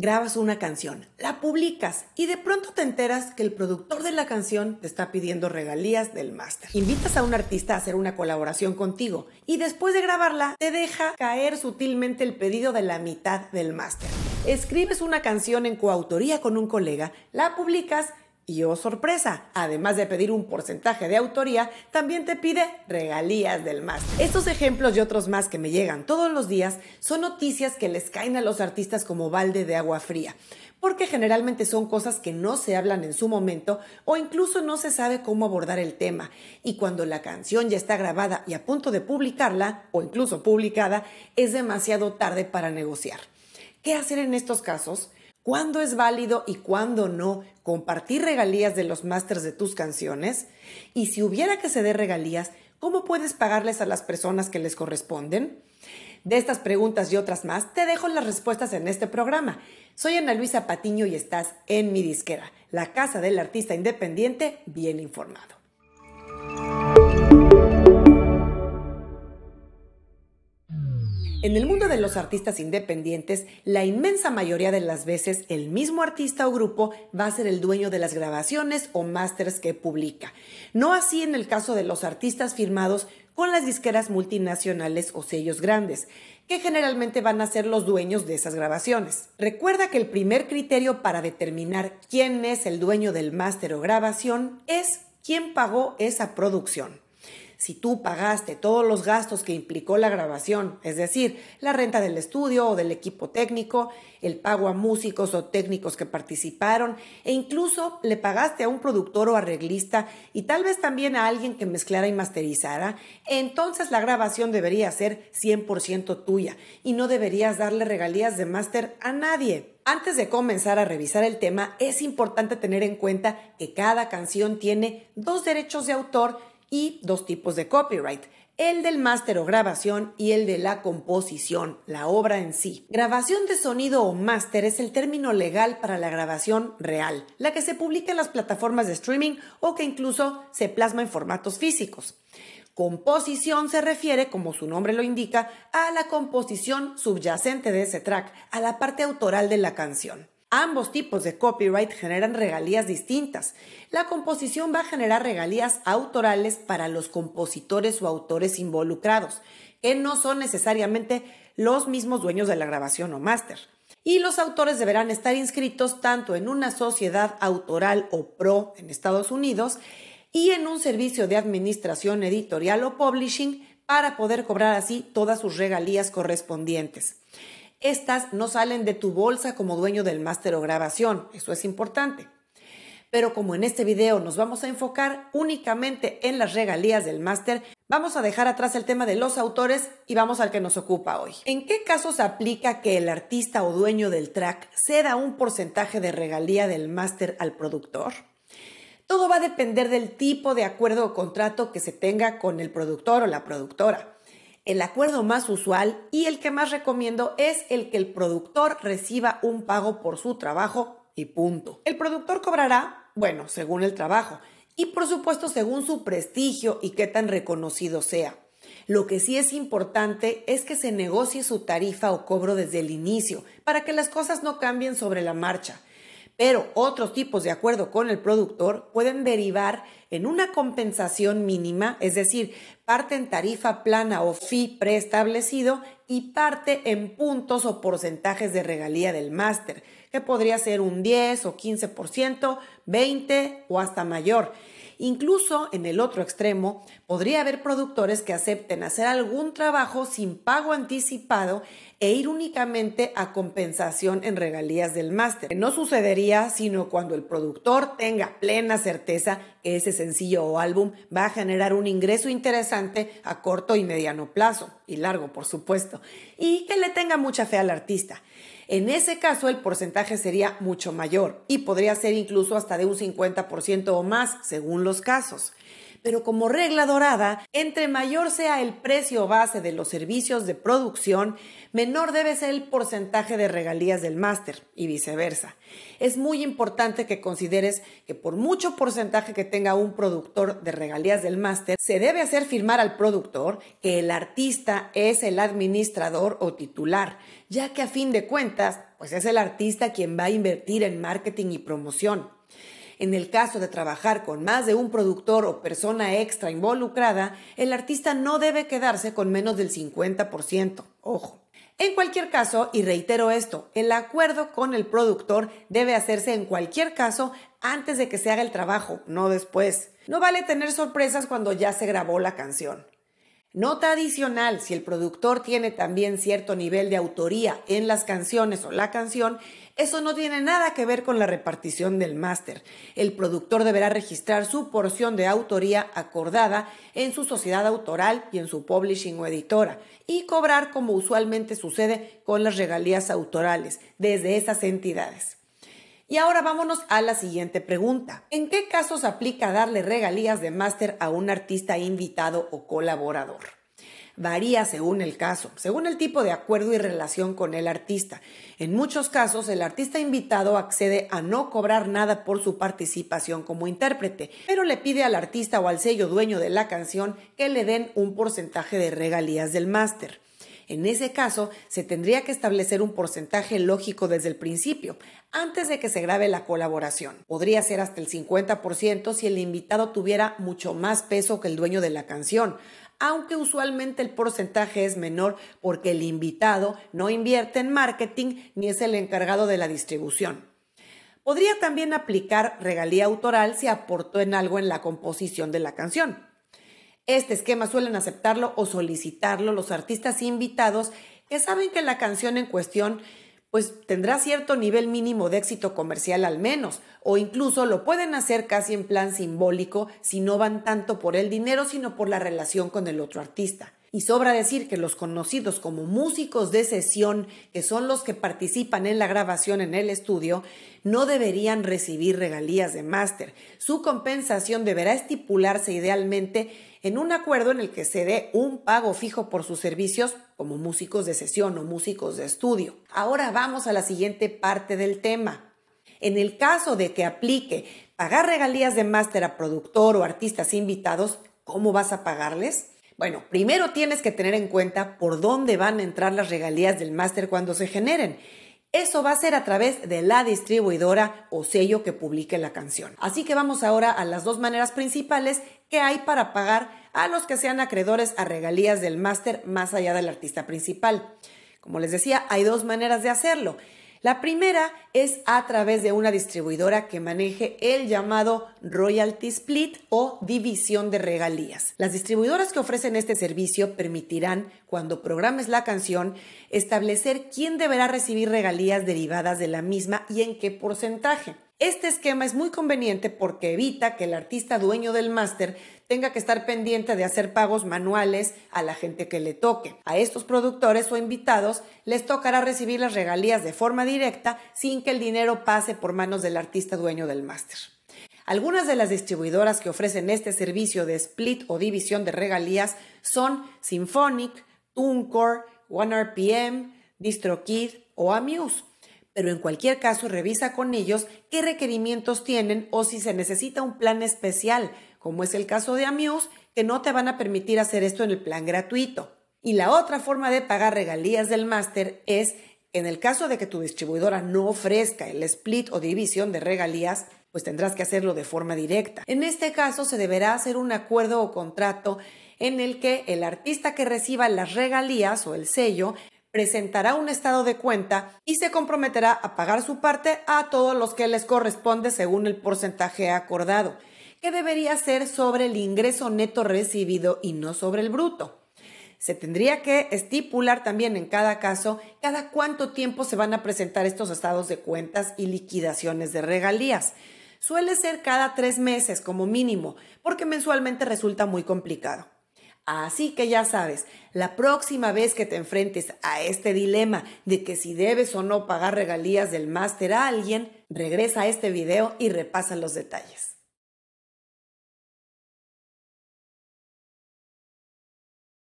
grabas una canción, la publicas y de pronto te enteras que el productor de la canción te está pidiendo regalías del máster. Invitas a un artista a hacer una colaboración contigo y después de grabarla te deja caer sutilmente el pedido de la mitad del máster. Escribes una canción en coautoría con un colega, la publicas y oh sorpresa, además de pedir un porcentaje de autoría, también te pide regalías del máster. Estos ejemplos y otros más que me llegan todos los días son noticias que les caen a los artistas como balde de agua fría, porque generalmente son cosas que no se hablan en su momento o incluso no se sabe cómo abordar el tema. Y cuando la canción ya está grabada y a punto de publicarla, o incluso publicada, es demasiado tarde para negociar. ¿Qué hacer en estos casos? Cuándo es válido y cuándo no compartir regalías de los másters de tus canciones y si hubiera que ceder regalías, ¿cómo puedes pagarles a las personas que les corresponden? De estas preguntas y otras más, te dejo las respuestas en este programa. Soy Ana Luisa Patiño y estás en mi disquera, la casa del artista independiente bien informado. En el mundo de los artistas independientes, la inmensa mayoría de las veces el mismo artista o grupo va a ser el dueño de las grabaciones o másters que publica. No así en el caso de los artistas firmados con las disqueras multinacionales o sellos grandes, que generalmente van a ser los dueños de esas grabaciones. Recuerda que el primer criterio para determinar quién es el dueño del máster o grabación es quién pagó esa producción si tú pagaste todos los gastos que implicó la grabación, es decir, la renta del estudio o del equipo técnico, el pago a músicos o técnicos que participaron e incluso le pagaste a un productor o arreglista y tal vez también a alguien que mezclara y masterizara, entonces la grabación debería ser 100% tuya y no deberías darle regalías de máster a nadie. Antes de comenzar a revisar el tema, es importante tener en cuenta que cada canción tiene dos derechos de autor y dos tipos de copyright, el del máster o grabación y el de la composición, la obra en sí. Grabación de sonido o máster es el término legal para la grabación real, la que se publica en las plataformas de streaming o que incluso se plasma en formatos físicos. Composición se refiere, como su nombre lo indica, a la composición subyacente de ese track, a la parte autoral de la canción. Ambos tipos de copyright generan regalías distintas. La composición va a generar regalías autorales para los compositores o autores involucrados, que no son necesariamente los mismos dueños de la grabación o máster. Y los autores deberán estar inscritos tanto en una sociedad autoral o pro en Estados Unidos y en un servicio de administración editorial o publishing para poder cobrar así todas sus regalías correspondientes. Estas no salen de tu bolsa como dueño del máster o grabación, eso es importante. Pero como en este video nos vamos a enfocar únicamente en las regalías del máster, vamos a dejar atrás el tema de los autores y vamos al que nos ocupa hoy. ¿En qué casos aplica que el artista o dueño del track ceda un porcentaje de regalía del máster al productor? Todo va a depender del tipo de acuerdo o contrato que se tenga con el productor o la productora. El acuerdo más usual y el que más recomiendo es el que el productor reciba un pago por su trabajo y punto. El productor cobrará, bueno, según el trabajo y por supuesto según su prestigio y qué tan reconocido sea. Lo que sí es importante es que se negocie su tarifa o cobro desde el inicio para que las cosas no cambien sobre la marcha pero otros tipos de acuerdo con el productor pueden derivar en una compensación mínima, es decir, parte en tarifa plana o fee preestablecido y parte en puntos o porcentajes de regalía del máster, que podría ser un 10 o 15%, 20 o hasta mayor. Incluso en el otro extremo, podría haber productores que acepten hacer algún trabajo sin pago anticipado e ir únicamente a compensación en regalías del máster. No sucedería sino cuando el productor tenga plena certeza que ese sencillo o álbum va a generar un ingreso interesante a corto y mediano plazo, y largo por supuesto, y que le tenga mucha fe al artista. En ese caso, el porcentaje sería mucho mayor y podría ser incluso hasta de un 50% o más, según los casos. Pero como regla dorada, entre mayor sea el precio base de los servicios de producción, menor debe ser el porcentaje de regalías del máster y viceversa. Es muy importante que consideres que por mucho porcentaje que tenga un productor de regalías del máster, se debe hacer firmar al productor que el artista es el administrador o titular, ya que a fin de cuentas pues es el artista quien va a invertir en marketing y promoción. En el caso de trabajar con más de un productor o persona extra involucrada, el artista no debe quedarse con menos del 50%. Ojo. En cualquier caso, y reitero esto, el acuerdo con el productor debe hacerse en cualquier caso antes de que se haga el trabajo, no después. No vale tener sorpresas cuando ya se grabó la canción. Nota adicional, si el productor tiene también cierto nivel de autoría en las canciones o la canción, eso no tiene nada que ver con la repartición del máster. El productor deberá registrar su porción de autoría acordada en su sociedad autoral y en su publishing o editora y cobrar como usualmente sucede con las regalías autorales desde esas entidades. Y ahora vámonos a la siguiente pregunta. ¿En qué casos aplica darle regalías de máster a un artista invitado o colaborador? varía según el caso, según el tipo de acuerdo y relación con el artista. En muchos casos, el artista invitado accede a no cobrar nada por su participación como intérprete, pero le pide al artista o al sello dueño de la canción que le den un porcentaje de regalías del máster. En ese caso, se tendría que establecer un porcentaje lógico desde el principio, antes de que se grabe la colaboración. Podría ser hasta el 50% si el invitado tuviera mucho más peso que el dueño de la canción, aunque usualmente el porcentaje es menor porque el invitado no invierte en marketing ni es el encargado de la distribución. Podría también aplicar regalía autoral si aportó en algo en la composición de la canción. Este esquema suelen aceptarlo o solicitarlo los artistas invitados que saben que la canción en cuestión pues tendrá cierto nivel mínimo de éxito comercial al menos, o incluso lo pueden hacer casi en plan simbólico si no van tanto por el dinero, sino por la relación con el otro artista. Y sobra decir que los conocidos como músicos de sesión, que son los que participan en la grabación en el estudio, no deberían recibir regalías de máster. Su compensación deberá estipularse idealmente en un acuerdo en el que se dé un pago fijo por sus servicios como músicos de sesión o músicos de estudio. Ahora vamos a la siguiente parte del tema. En el caso de que aplique pagar regalías de máster a productor o artistas invitados, ¿cómo vas a pagarles? Bueno, primero tienes que tener en cuenta por dónde van a entrar las regalías del máster cuando se generen. Eso va a ser a través de la distribuidora o sello que publique la canción. Así que vamos ahora a las dos maneras principales que hay para pagar a los que sean acreedores a regalías del máster más allá del artista principal. Como les decía, hay dos maneras de hacerlo. La primera es a través de una distribuidora que maneje el llamado royalty split o división de regalías. Las distribuidoras que ofrecen este servicio permitirán, cuando programes la canción, establecer quién deberá recibir regalías derivadas de la misma y en qué porcentaje. Este esquema es muy conveniente porque evita que el artista dueño del máster tenga que estar pendiente de hacer pagos manuales a la gente que le toque. A estos productores o invitados les tocará recibir las regalías de forma directa sin que el dinero pase por manos del artista dueño del máster. Algunas de las distribuidoras que ofrecen este servicio de split o división de regalías son Symphonic, TuneCore, OneRPM, DistroKid o Amuse pero en cualquier caso revisa con ellos qué requerimientos tienen o si se necesita un plan especial, como es el caso de Amuse, que no te van a permitir hacer esto en el plan gratuito. Y la otra forma de pagar regalías del máster es, en el caso de que tu distribuidora no ofrezca el split o división de regalías, pues tendrás que hacerlo de forma directa. En este caso se deberá hacer un acuerdo o contrato en el que el artista que reciba las regalías o el sello presentará un estado de cuenta y se comprometerá a pagar su parte a todos los que les corresponde según el porcentaje acordado, que debería ser sobre el ingreso neto recibido y no sobre el bruto. Se tendría que estipular también en cada caso cada cuánto tiempo se van a presentar estos estados de cuentas y liquidaciones de regalías. Suele ser cada tres meses como mínimo, porque mensualmente resulta muy complicado. Así que ya sabes, la próxima vez que te enfrentes a este dilema de que si debes o no pagar regalías del máster a alguien, regresa a este video y repasa los detalles.